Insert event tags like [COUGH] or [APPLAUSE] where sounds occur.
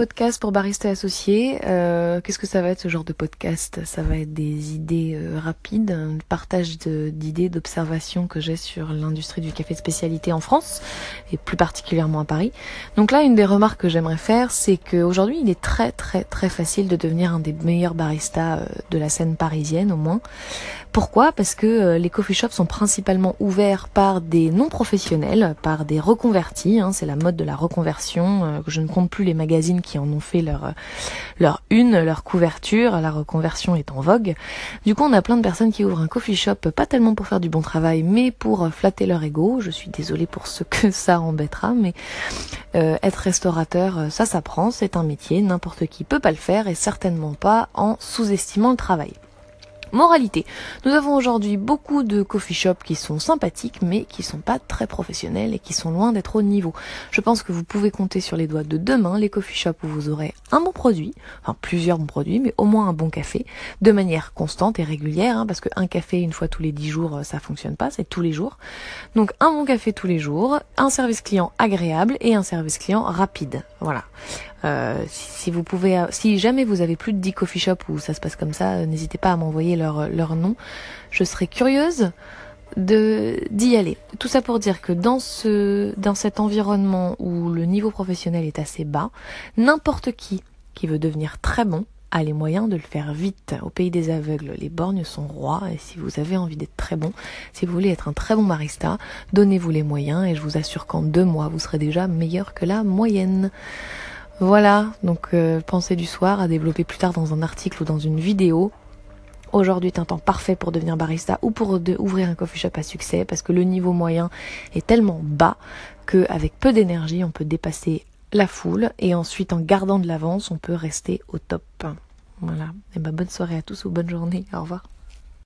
Podcast pour barista associé. Euh, Qu'est-ce que ça va être ce genre de podcast? Ça va être des idées euh, rapides, un partage d'idées, d'observations que j'ai sur l'industrie du café de spécialité en France et plus particulièrement à Paris. Donc là, une des remarques que j'aimerais faire, c'est qu'aujourd'hui, il est très très très facile de devenir un des meilleurs baristas euh, de la scène parisienne au moins. Pourquoi? Parce que euh, les coffee shops sont principalement ouverts par des non professionnels, par des reconvertis. Hein, c'est la mode de la reconversion. Euh, je ne compte plus les magazines qui en ont fait leur leur une, leur couverture. La reconversion est en vogue. Du coup, on a plein de personnes qui ouvrent un coffee shop, pas tellement pour faire du bon travail, mais pour flatter leur ego. Je suis désolée pour ce que [LAUGHS] ça embêtera, mais euh, être restaurateur, ça s'apprend, c'est un métier. N'importe qui peut pas le faire et certainement pas en sous-estimant le travail. Moralité. Nous avons aujourd'hui beaucoup de coffee shops qui sont sympathiques mais qui sont pas très professionnels et qui sont loin d'être au niveau. Je pense que vous pouvez compter sur les doigts de demain les coffee shops où vous aurez un bon produit, enfin plusieurs bons produits, mais au moins un bon café, de manière constante et régulière, hein, parce qu'un café une fois tous les dix jours, euh, ça fonctionne pas, c'est tous les jours. Donc un bon café tous les jours, un service client agréable et un service client rapide. Voilà. Euh, si, vous pouvez, euh, si jamais vous avez plus de 10 coffee shops où ça se passe comme ça, n'hésitez pas à m'envoyer leur, nom. Je serais curieuse d'y aller. Tout ça pour dire que dans ce dans cet environnement où le niveau professionnel est assez bas, n'importe qui qui veut devenir très bon a les moyens de le faire vite. Au pays des aveugles, les borgnes sont rois et si vous avez envie d'être très bon, si vous voulez être un très bon barista, donnez-vous les moyens et je vous assure qu'en deux mois, vous serez déjà meilleur que la moyenne. Voilà, donc euh, pensée du soir à développer plus tard dans un article ou dans une vidéo. Aujourd'hui est un temps parfait pour devenir barista ou pour ouvrir un coffee shop à succès parce que le niveau moyen est tellement bas qu'avec peu d'énergie on peut dépasser la foule et ensuite en gardant de l'avance on peut rester au top. Voilà, et ben bonne soirée à tous ou bonne journée, au revoir.